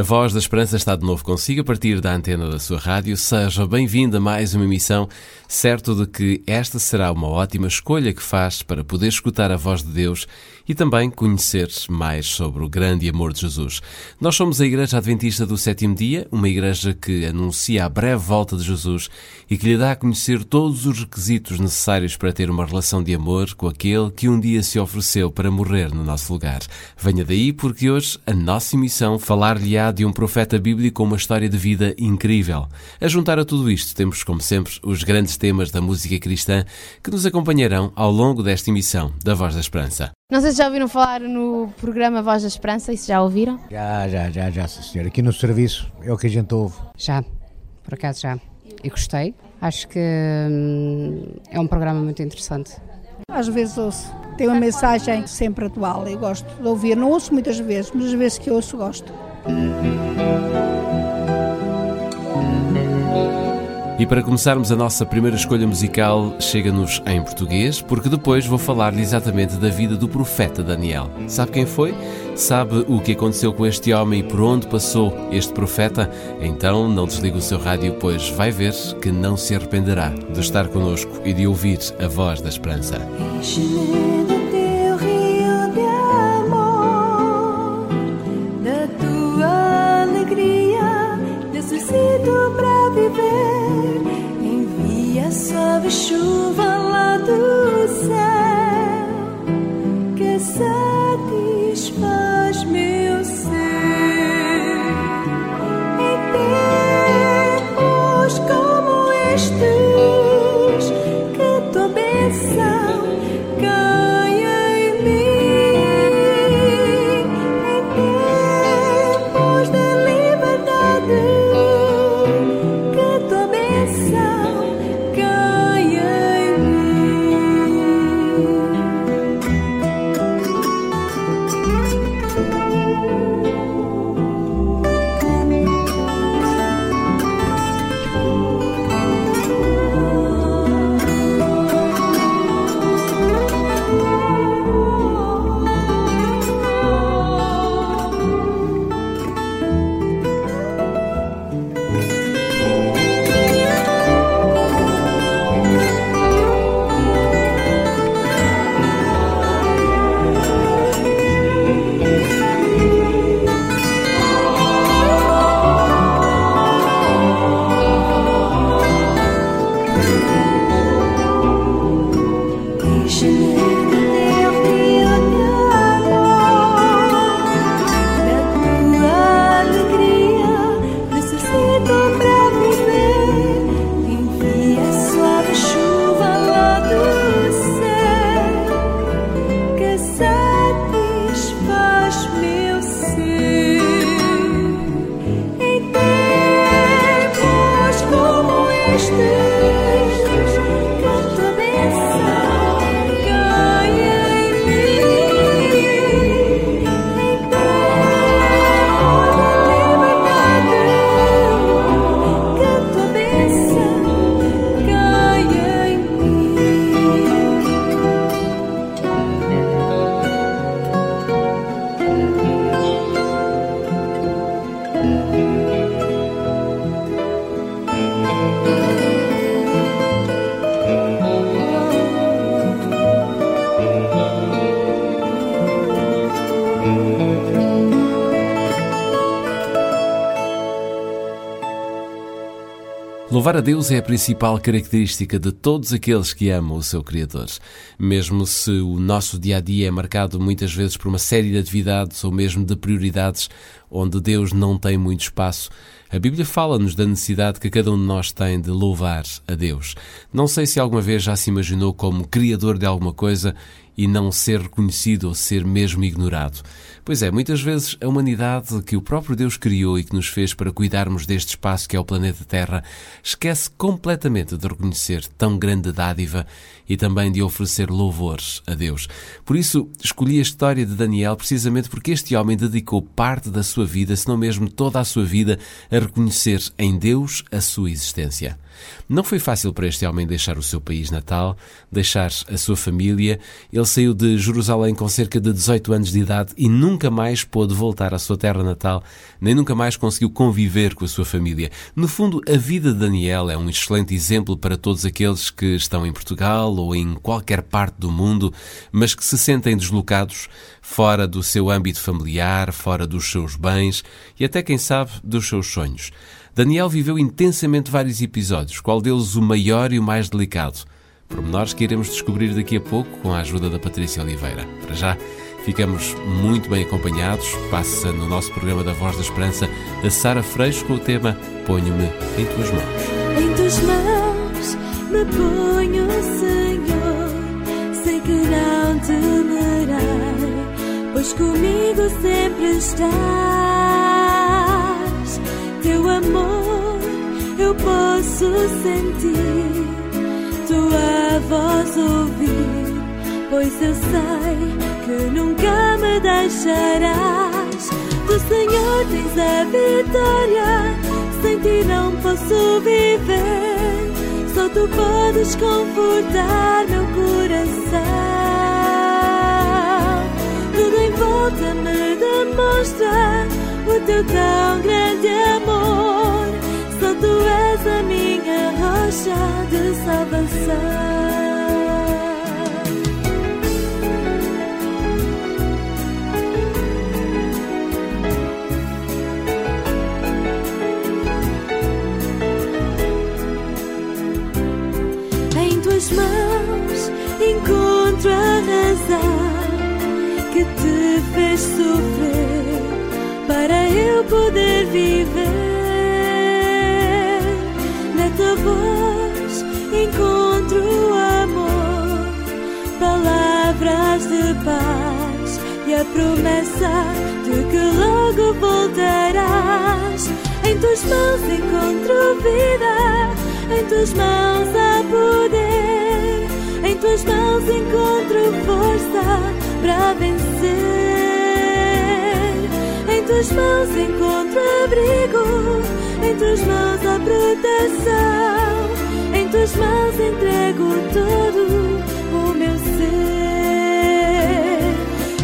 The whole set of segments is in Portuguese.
A voz da esperança está de novo consigo a partir da antena da sua rádio. Seja bem-vindo a mais uma emissão, certo de que esta será uma ótima escolha que faz para poder escutar a voz de Deus e também conhecer mais sobre o grande amor de Jesus. Nós somos a Igreja Adventista do Sétimo Dia, uma igreja que anuncia a breve volta de Jesus e que lhe dá a conhecer todos os requisitos necessários para ter uma relação de amor com aquele que um dia se ofereceu para morrer no nosso lugar. Venha daí porque hoje a nossa missão falar-lhe-á de um profeta bíblico com uma história de vida incrível. A juntar a tudo isto temos, como sempre, os grandes temas da música cristã que nos acompanharão ao longo desta emissão da Voz da Esperança. Não sei se já ouviram falar no programa Voz da Esperança, isso já ouviram? Já, já, já, já, sim, senhor. Aqui no serviço é o que a gente ouve. Já, por acaso já. E gostei. Acho que hum, é um programa muito interessante. Às vezes ouço. Tem uma mensagem sempre atual e gosto de ouvir. Não ouço muitas vezes, mas as vezes que ouço gosto. E para começarmos a nossa primeira escolha musical, chega-nos em português, porque depois vou falar-lhe exatamente da vida do profeta Daniel. Sabe quem foi? Sabe o que aconteceu com este homem e por onde passou este profeta? Então não desligue o seu rádio, pois vai ver que não se arrependerá de estar conosco e de ouvir a voz da esperança. 树 Louvar a Deus é a principal característica de todos aqueles que amam o seu Criador. Mesmo se o nosso dia a dia é marcado muitas vezes por uma série de atividades ou mesmo de prioridades, onde Deus não tem muito espaço, a Bíblia fala-nos da necessidade que cada um de nós tem de louvar a Deus. Não sei se alguma vez já se imaginou como criador de alguma coisa e não ser reconhecido ou ser mesmo ignorado. Pois é, muitas vezes a humanidade que o próprio Deus criou e que nos fez para cuidarmos deste espaço que é o planeta Terra, esquece completamente de reconhecer tão grande dádiva e também de oferecer louvores a Deus. Por isso, escolhi a história de Daniel precisamente porque este homem dedicou parte da sua vida, se não mesmo toda a sua vida, a reconhecer em Deus a sua existência. Não foi fácil para este homem deixar o seu país natal, deixar a sua família. Ele saiu de Jerusalém com cerca de 18 anos de idade e nunca mais pôde voltar à sua terra natal, nem nunca mais conseguiu conviver com a sua família. No fundo, a vida de Daniel é um excelente exemplo para todos aqueles que estão em Portugal ou em qualquer parte do mundo, mas que se sentem deslocados fora do seu âmbito familiar, fora dos seus bens e até, quem sabe, dos seus sonhos. Daniel viveu intensamente vários episódios, qual deles o maior e o mais delicado. Pormenores que iremos descobrir daqui a pouco com a ajuda da Patrícia Oliveira. Para já, ficamos muito bem acompanhados. Passa no nosso programa da Voz da Esperança a Sara Freixo com o tema Ponho-me em tuas mãos. Em tuas mãos me ponho, Senhor. Sei que não temerei, pois comigo sempre estás. Teu amor eu posso sentir, tua voz ouvir, pois eu sei que nunca me deixarás. Do Senhor tens a vitória, sem ti não posso viver. Só tu podes confortar meu coração. O teu tão grande amor. Só tu és a minha rocha de salvação. Tuas mãos encontro a razão que te fez sofrer para eu poder viver. Na tua voz encontro amor, palavras de paz e a promessa de que logo voltarás. Em tuas mãos encontro vida, em tuas mãos há poder, em tuas mãos encontro força para vencer. Tuas mãos encontro abrigo, em tuas mãos há proteção, em tuas mãos entrego todo o meu ser.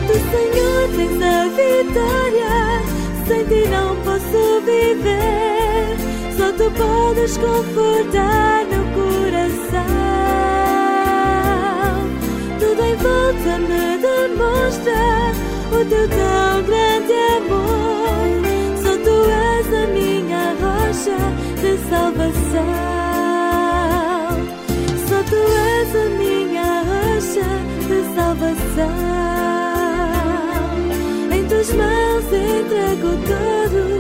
Do Senhor tens a vitória, sem ti não posso viver. Só tu podes confortar meu coração. Tudo em volta me demonstra o teu tão grande amor. Só tu és a minha rocha de salvação. Só tu és a minha rocha de salvação. Em tuas mãos entrego todo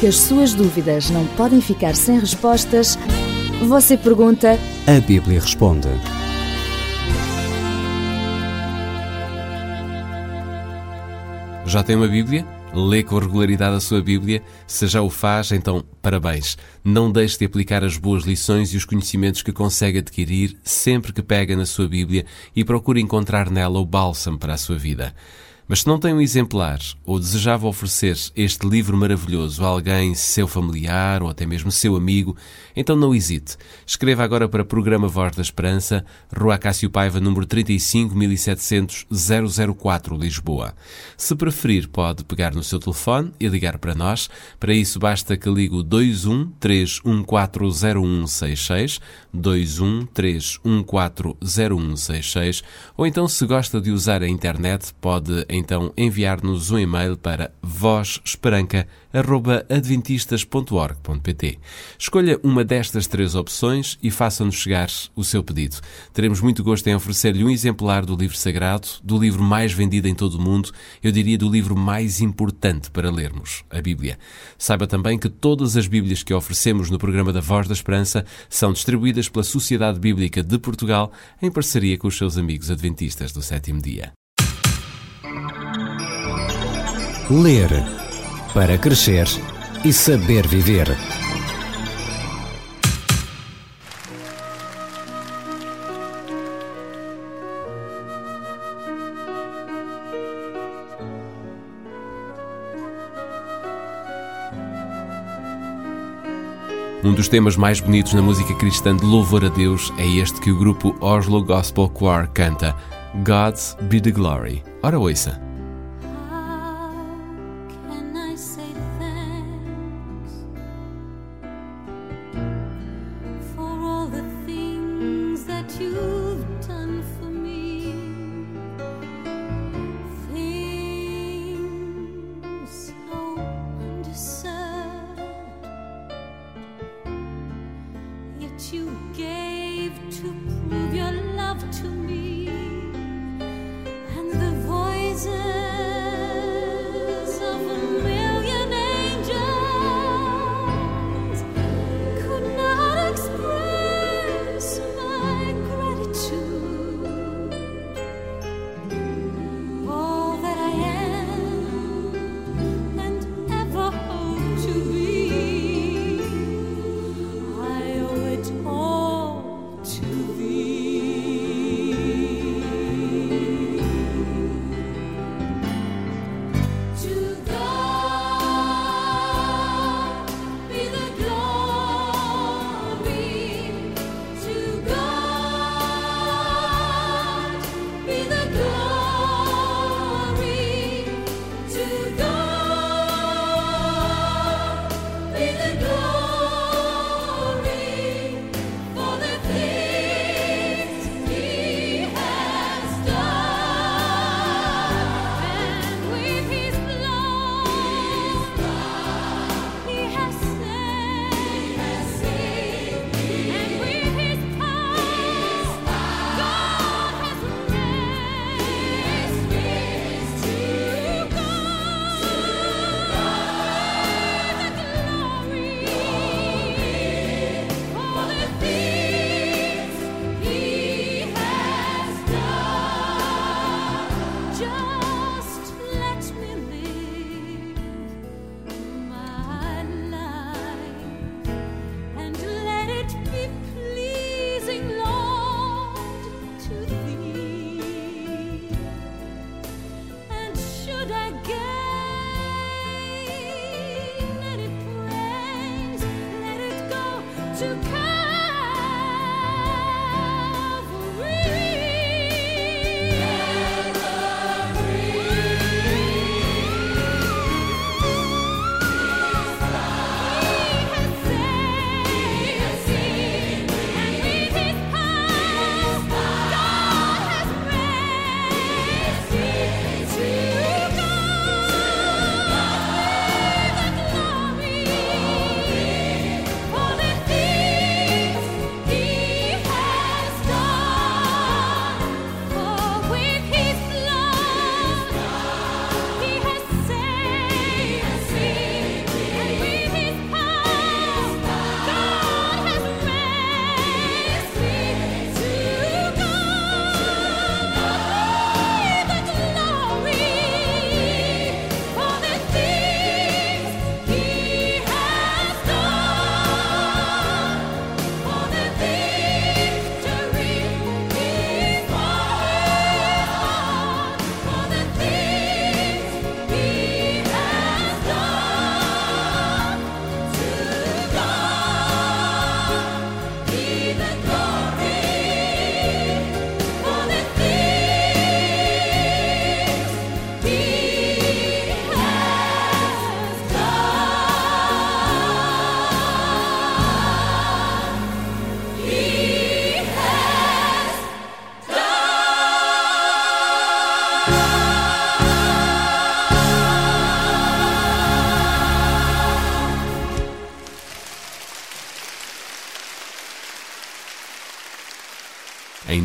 Porque as suas dúvidas não podem ficar sem respostas, você pergunta A Bíblia responde. Já tem uma Bíblia? Lê com regularidade a sua Bíblia? Se já o faz, então parabéns. Não deixe de aplicar as boas lições e os conhecimentos que consegue adquirir sempre que pega na sua Bíblia e procure encontrar nela o bálsamo para a sua vida. Mas se não tem um exemplar ou desejava oferecer este livro maravilhoso a alguém, seu familiar ou até mesmo seu amigo, então não hesite. Escreva agora para Programa Voz da Esperança, Rua Cássio Paiva, número 35 1700 004, Lisboa. Se preferir, pode pegar no seu telefone e ligar para nós. Para isso, basta que ligue o 21 3140166, 21 3140166, ou então, se gosta de usar a internet, pode então enviar-nos um e-mail para vozesperanca.adventistas.org.pt. Escolha uma destas três opções e faça-nos chegar o seu pedido. Teremos muito gosto em oferecer-lhe um exemplar do livro sagrado, do livro mais vendido em todo o mundo, eu diria do livro mais importante para lermos, a Bíblia. Saiba também que todas as Bíblias que oferecemos no programa da Voz da Esperança são distribuídas pela Sociedade Bíblica de Portugal em parceria com os seus amigos adventistas do sétimo dia. Ler para crescer e saber viver. Um dos temas mais bonitos na música cristã de louvor a Deus é este que o grupo Oslo Gospel Choir canta, God's Be the Glory. Ora ouça.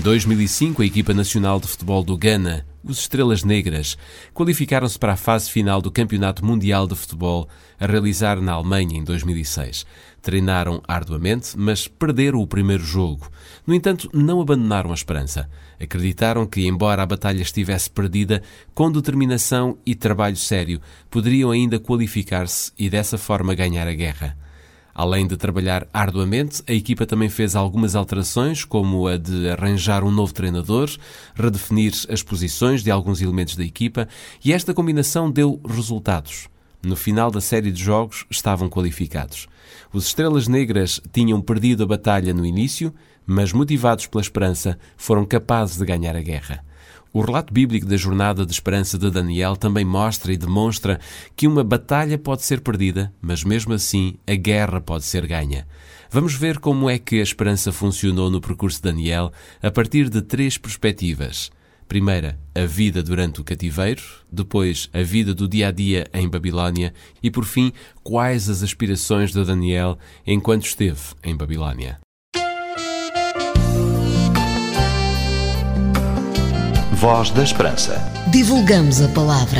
2005, a equipa nacional de futebol do Ghana, os Estrelas Negras, qualificaram-se para a fase final do Campeonato Mundial de Futebol a realizar na Alemanha em 2006. Treinaram arduamente, mas perderam o primeiro jogo. No entanto, não abandonaram a esperança. Acreditaram que, embora a batalha estivesse perdida, com determinação e trabalho sério, poderiam ainda qualificar-se e dessa forma ganhar a guerra. Além de trabalhar arduamente, a equipa também fez algumas alterações, como a de arranjar um novo treinador, redefinir as posições de alguns elementos da equipa, e esta combinação deu resultados. No final da série de jogos estavam qualificados. Os Estrelas Negras tinham perdido a batalha no início, mas motivados pela esperança, foram capazes de ganhar a guerra. O relato bíblico da jornada de esperança de Daniel também mostra e demonstra que uma batalha pode ser perdida, mas mesmo assim a guerra pode ser ganha. Vamos ver como é que a esperança funcionou no percurso de Daniel a partir de três perspectivas. Primeira, a vida durante o cativeiro, depois, a vida do dia a dia em Babilónia e, por fim, quais as aspirações de Daniel enquanto esteve em Babilónia. Voz da Esperança. Divulgamos a palavra.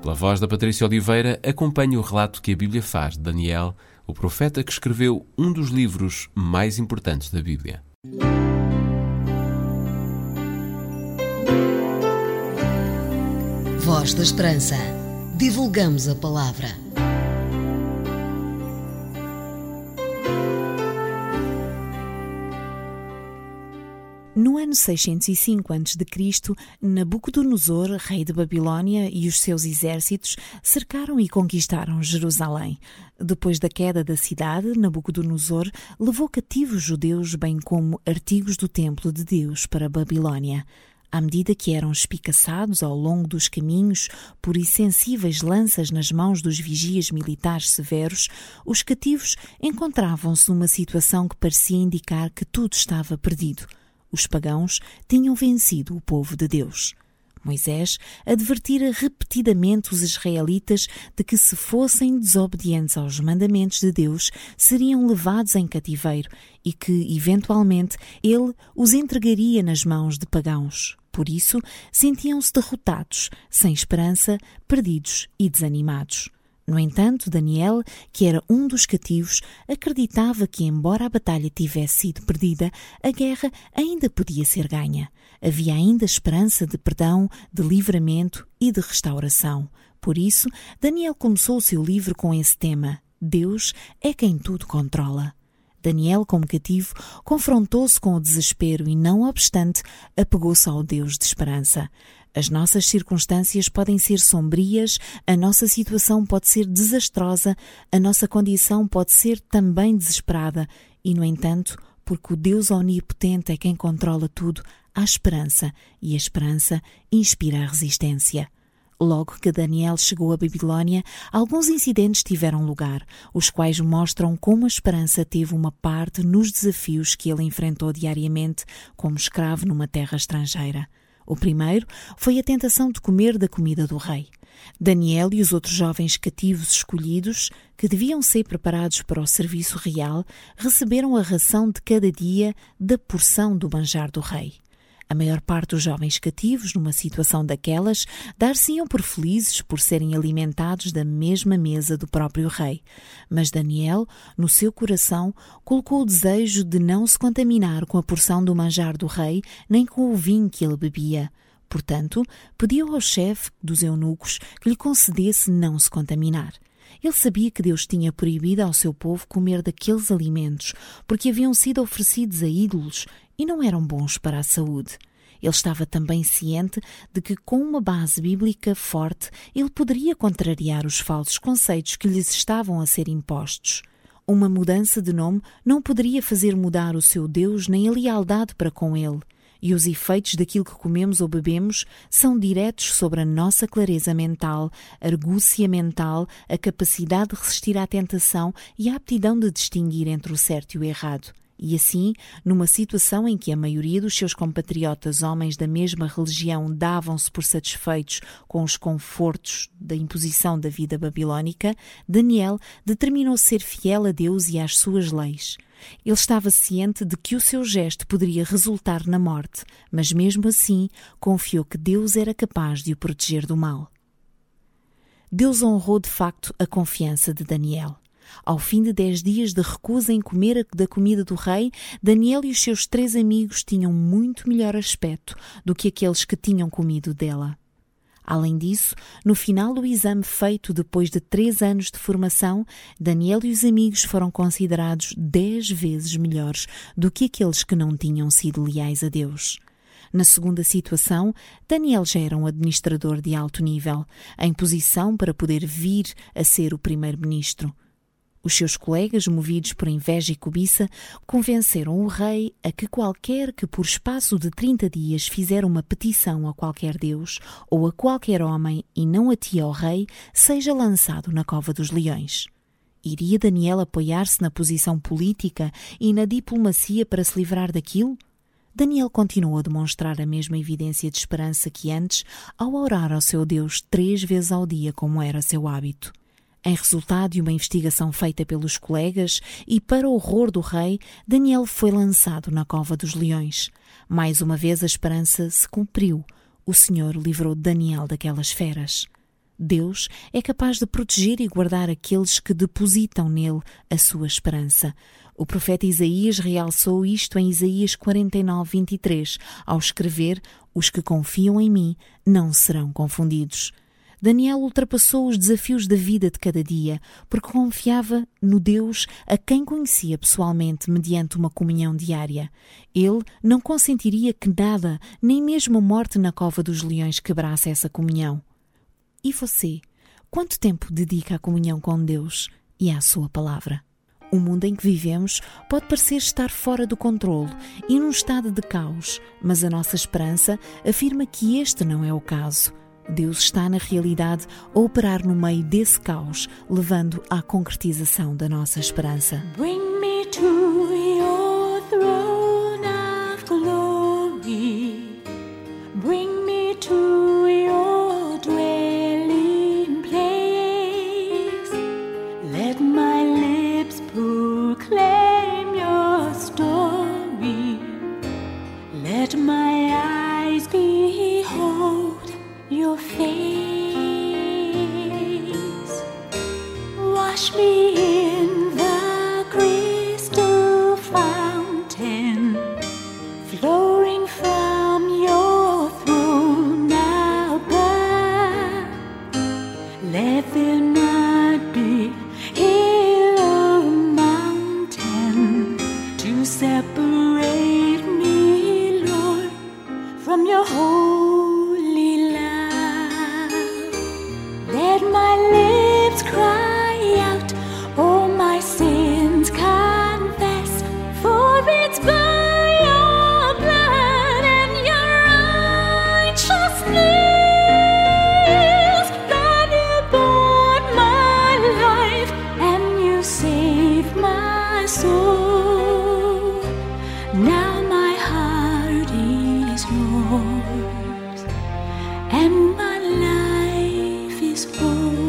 Pela voz da Patrícia Oliveira, acompanhe o relato que a Bíblia faz de Daniel, o profeta que escreveu um dos livros mais importantes da Bíblia. Voz da Esperança. Divulgamos a palavra. No ano 605 a.C., Nabucodonosor, rei de Babilônia, e os seus exércitos cercaram e conquistaram Jerusalém. Depois da queda da cidade, Nabucodonosor levou cativos judeus, bem como artigos do templo de Deus, para Babilônia. À medida que eram espicaçados ao longo dos caminhos por insensíveis lanças nas mãos dos vigias militares severos, os cativos encontravam-se numa situação que parecia indicar que tudo estava perdido os pagãos tinham vencido o povo de Deus. Moisés advertira repetidamente os israelitas de que, se fossem desobedientes aos mandamentos de Deus, seriam levados em cativeiro e que, eventualmente, ele os entregaria nas mãos de pagãos. Por isso, sentiam-se derrotados, sem esperança, perdidos e desanimados. No entanto, Daniel, que era um dos cativos, acreditava que, embora a batalha tivesse sido perdida, a guerra ainda podia ser ganha. Havia ainda esperança de perdão, de livramento e de restauração. Por isso, Daniel começou o seu livro com esse tema: Deus é quem tudo controla. Daniel, como cativo, confrontou-se com o desespero e, não obstante, apegou-se ao Deus de esperança. As nossas circunstâncias podem ser sombrias, a nossa situação pode ser desastrosa, a nossa condição pode ser também desesperada, e, no entanto, porque o Deus Onipotente é quem controla tudo, há esperança, e a esperança inspira a resistência. Logo que Daniel chegou a Babilônia, alguns incidentes tiveram lugar, os quais mostram como a esperança teve uma parte nos desafios que ele enfrentou diariamente como escravo numa terra estrangeira. O primeiro foi a tentação de comer da comida do rei. Daniel e os outros jovens cativos escolhidos, que deviam ser preparados para o serviço real, receberam a ração de cada dia da porção do manjar do rei. A maior parte dos jovens cativos, numa situação daquelas, dar-se-iam por felizes por serem alimentados da mesma mesa do próprio rei. Mas Daniel, no seu coração, colocou o desejo de não se contaminar com a porção do manjar do rei, nem com o vinho que ele bebia. Portanto, pediu ao chefe dos eunucos que lhe concedesse não se contaminar. Ele sabia que Deus tinha proibido ao seu povo comer daqueles alimentos, porque haviam sido oferecidos a ídolos e não eram bons para a saúde. Ele estava também ciente de que, com uma base bíblica forte, ele poderia contrariar os falsos conceitos que lhes estavam a ser impostos. Uma mudança de nome não poderia fazer mudar o seu Deus nem a lealdade para com ele. E os efeitos daquilo que comemos ou bebemos são diretos sobre a nossa clareza mental, argúcia mental, a capacidade de resistir à tentação e a aptidão de distinguir entre o certo e o errado. E assim, numa situação em que a maioria dos seus compatriotas homens da mesma religião davam-se por satisfeitos com os confortos da imposição da vida babilónica, Daniel determinou ser fiel a Deus e às suas leis. Ele estava ciente de que o seu gesto poderia resultar na morte, mas mesmo assim confiou que Deus era capaz de o proteger do mal. Deus honrou de facto a confiança de Daniel. Ao fim de dez dias de recusa em comer da comida do rei, Daniel e os seus três amigos tinham muito melhor aspecto do que aqueles que tinham comido dela. Além disso, no final do exame feito depois de três anos de formação, Daniel e os amigos foram considerados dez vezes melhores do que aqueles que não tinham sido leais a Deus. Na segunda situação, Daniel já era um administrador de alto nível, em posição para poder vir a ser o primeiro-ministro. Os seus colegas, movidos por inveja e cobiça, convenceram o rei a que qualquer que por espaço de 30 dias fizer uma petição a qualquer deus ou a qualquer homem e não a ti ao rei, seja lançado na cova dos leões. Iria Daniel apoiar-se na posição política e na diplomacia para se livrar daquilo? Daniel continuou a demonstrar a mesma evidência de esperança que antes, ao orar ao seu Deus três vezes ao dia, como era seu hábito. Em resultado de uma investigação feita pelos colegas e para o horror do rei, Daniel foi lançado na cova dos leões. Mais uma vez a esperança se cumpriu. O Senhor livrou Daniel daquelas feras. Deus é capaz de proteger e guardar aqueles que depositam nele a sua esperança. O profeta Isaías realçou isto em Isaías 49, 23, ao escrever: Os que confiam em mim não serão confundidos. Daniel ultrapassou os desafios da vida de cada dia, porque confiava no Deus a quem conhecia pessoalmente mediante uma comunhão diária. Ele não consentiria que nada, nem mesmo a morte na cova dos leões, quebrasse essa comunhão. E você? Quanto tempo dedica à comunhão com Deus e à Sua palavra? O mundo em que vivemos pode parecer estar fora do controle e num estado de caos, mas a nossa esperança afirma que este não é o caso. Deus está, na realidade, a operar no meio desse caos, levando à concretização da nossa esperança. And my life is whole.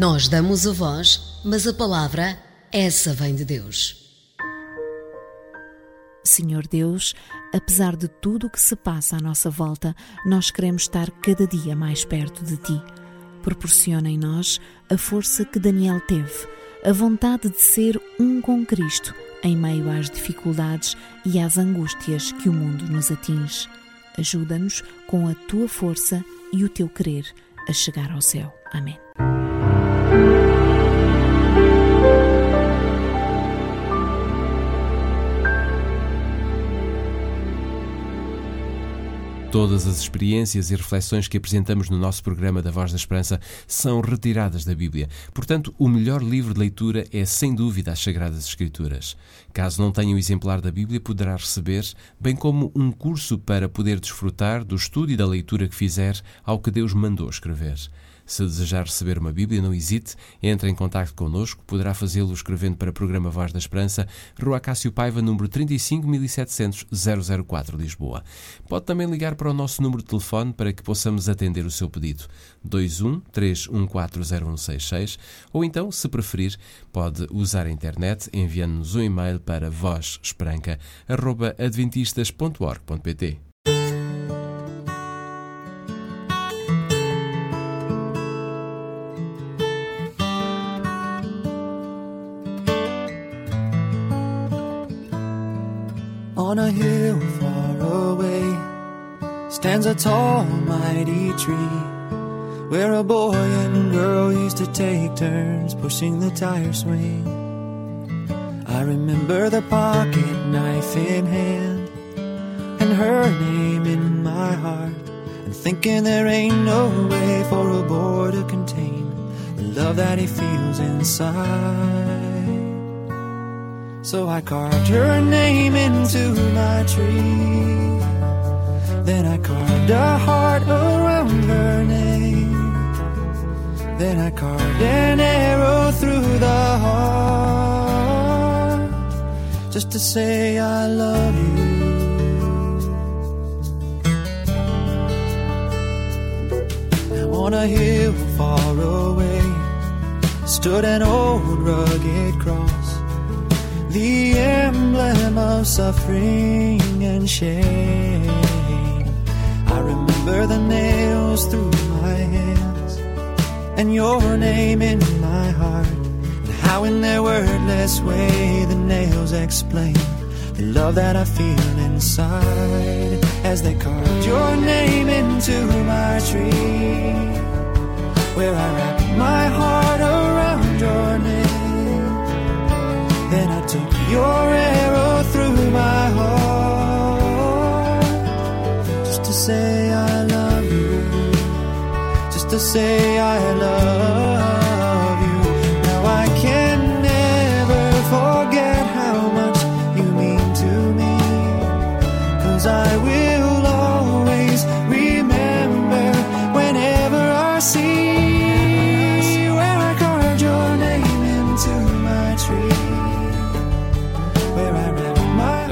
Nós damos a voz, mas a palavra, essa vem de Deus. Senhor Deus, apesar de tudo o que se passa à nossa volta, nós queremos estar cada dia mais perto de Ti. Proporciona em nós a força que Daniel teve, a vontade de ser um com Cristo em meio às dificuldades e às angústias que o mundo nos atinge. Ajuda-nos com a Tua força e o Teu querer a chegar ao céu. Amém. Todas as experiências e reflexões que apresentamos no nosso programa da Voz da Esperança são retiradas da Bíblia. Portanto, o melhor livro de leitura é, sem dúvida, as Sagradas Escrituras. Caso não tenha o um exemplar da Bíblia, poderá receber, bem como um curso para poder desfrutar do estudo e da leitura que fizer ao que Deus mandou escrever. Se desejar receber uma Bíblia, não hesite, entre em contato connosco, poderá fazê-lo escrevendo para o programa Voz da Esperança, Rua Cássio Paiva, número 35700 004, Lisboa. Pode também ligar para o nosso número de telefone para que possamos atender o seu pedido, 21 3140166, ou então, se preferir, pode usar a internet enviando-nos um e-mail para vozesperanca.adventistas.org.pt. On a hill far away stands a tall, mighty tree where a boy and girl used to take turns pushing the tire swing. I remember the pocket knife in hand and her name in my heart, and thinking there ain't no way for a boy to contain the love that he feels inside. So I carved her name into my tree. Then I carved a heart around her name. Then I carved an arrow through the heart. Just to say I love you. On a hill far away stood an old rugged cross the emblem of suffering and shame. I remember the nails through my hands and your name in my heart, and how in their wordless way the nails explain the love that I feel inside as they carved your name into my tree, where I wrapped my heart around your name. Then I took your arrow through my heart. Just to say I love you, just to say I love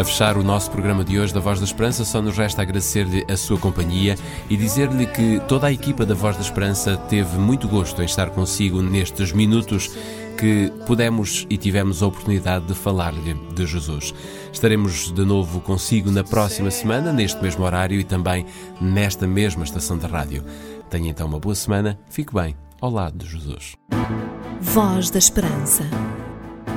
fechar o nosso programa de hoje da Voz da Esperança, só nos resta agradecer-lhe a sua companhia e dizer-lhe que toda a equipa da Voz da Esperança teve muito gosto em estar consigo nestes minutos que pudemos e tivemos a oportunidade de falar-lhe de Jesus. Estaremos de novo consigo na próxima semana, neste mesmo horário e também nesta mesma estação de rádio. Tenha então uma boa semana, fique bem ao lado de Jesus. Voz da Esperança.